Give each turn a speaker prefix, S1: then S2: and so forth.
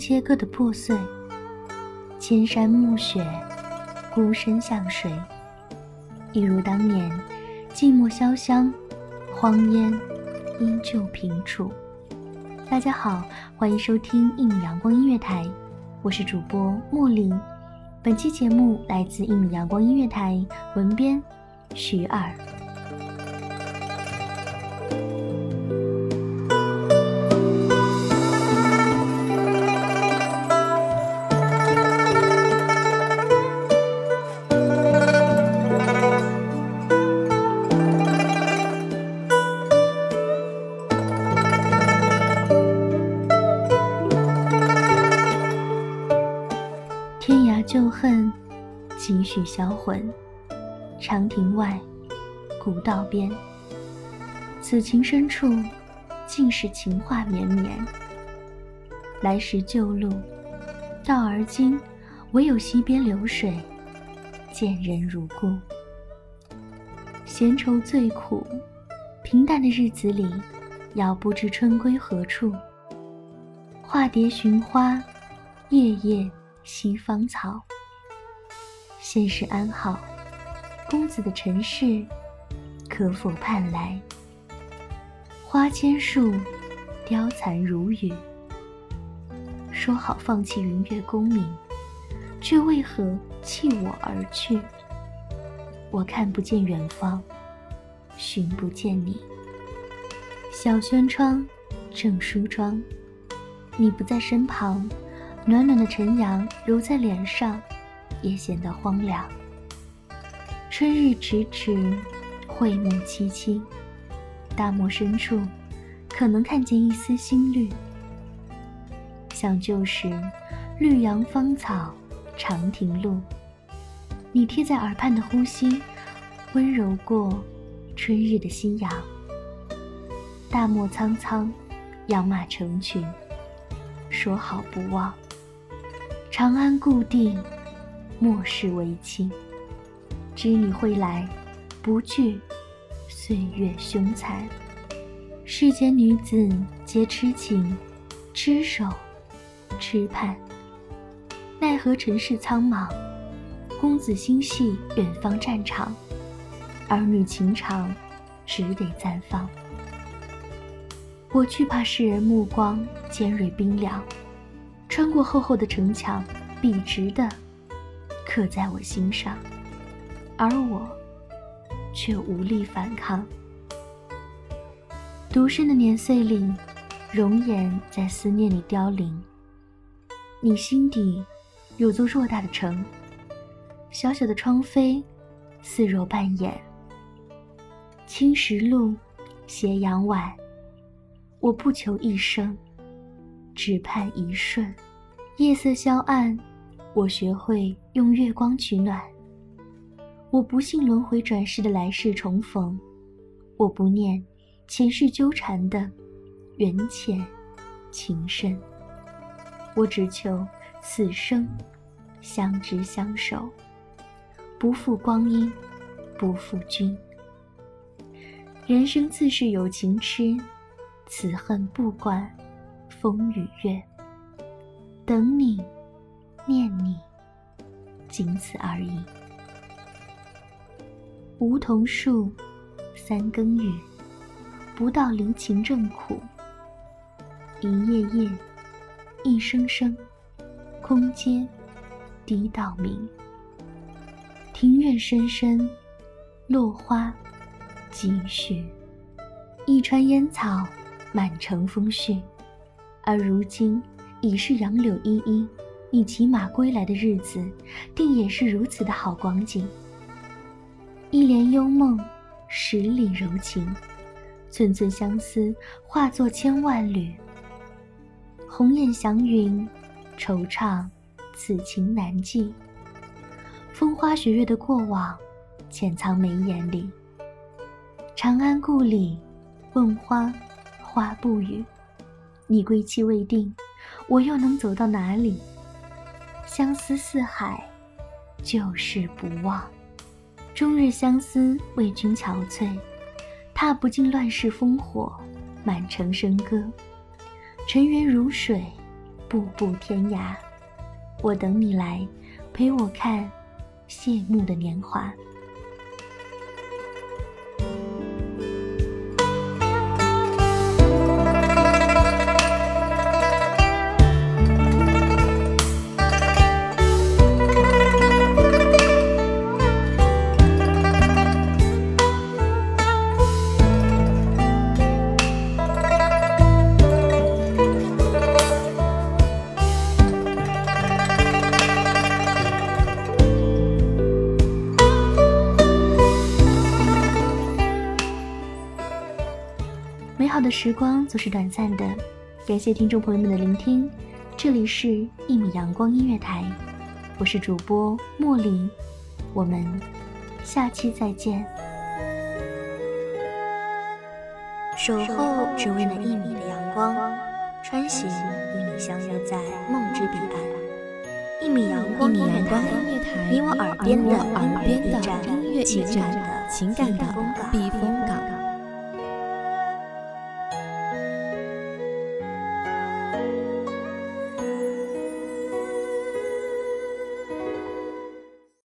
S1: 切割的破碎。千山暮雪，孤身向谁？一如当年，寂寞潇湘，荒烟依旧平楚。大家好，欢迎收听一米阳光音乐台，我是主播莫林。本期节目来自一米阳光音乐台，文编徐二。几许销魂。长亭外，古道边。此情深处，尽是情话绵绵。来时旧路，到而今，唯有溪边流水，见人如故。闲愁最苦，平淡的日子里，遥不知春归何处。化蝶寻花，夜夜。西方草，现世安好？公子的尘世，可否盼来？花千树，凋残如雨。说好放弃云月功名，却为何弃我而去？我看不见远方，寻不见你。小轩窗，正梳妆，你不在身旁。暖暖的晨阳揉在脸上，也显得荒凉。春日迟迟，惠木萋萋，大漠深处，可能看见一丝新绿。想旧时，绿杨芳草，长亭路。你贴在耳畔的呼吸，温柔过春日的夕阳。大漠苍苍，养马成群，说好不忘。长安故地，莫视为亲。知你会来，不惧岁月凶残。世间女子皆痴情，痴守，痴盼。奈何尘世苍茫，公子心系远方战场，儿女情长，只得暂放。我惧怕世人目光尖锐冰凉。穿过厚厚的城墙，笔直的刻在我心上，而我却无力反抗。独身的年岁里，容颜在思念里凋零。你心底有座偌大的城，小小的窗扉似若半掩。青石路，斜阳晚，我不求一生。只盼一瞬，夜色消暗，我学会用月光取暖。我不信轮回转世的来世重逢，我不念前世纠缠的缘浅情深。我只求此生相知相守，不负光阴，不负君。人生自是有情痴，此恨不管。风与月，等你，念你，仅此而已。梧桐树，三更雨，不到离情正苦。一夜夜，一声声，空阶滴到明。庭院深深，落花几许。一川烟草，满城风絮，而如今已是杨柳依依，你骑马归来的日子，定也是如此的好光景。一帘幽梦，十里柔情，寸寸相思化作千万缕。鸿雁祥云，惆怅，此情难寄。风花雪月的过往，潜藏眉眼里。长安故里，问花，花不语。你归期未定，我又能走到哪里？相思似海，旧事不忘。终日相思，为君憔悴，踏不尽乱世烽火，满城笙歌。尘缘如水，步步天涯。我等你来，陪我看谢幕的年华。的时光总是短暂的，感谢听众朋友们的聆听，这里是《一米阳光音乐台》，我是主播茉莉，我们下期再见。
S2: 守候只为那一米的阳光，穿行与你相约在梦之彼岸。一米阳光音乐台，你我耳边的音乐驿站，情感的情感的避风。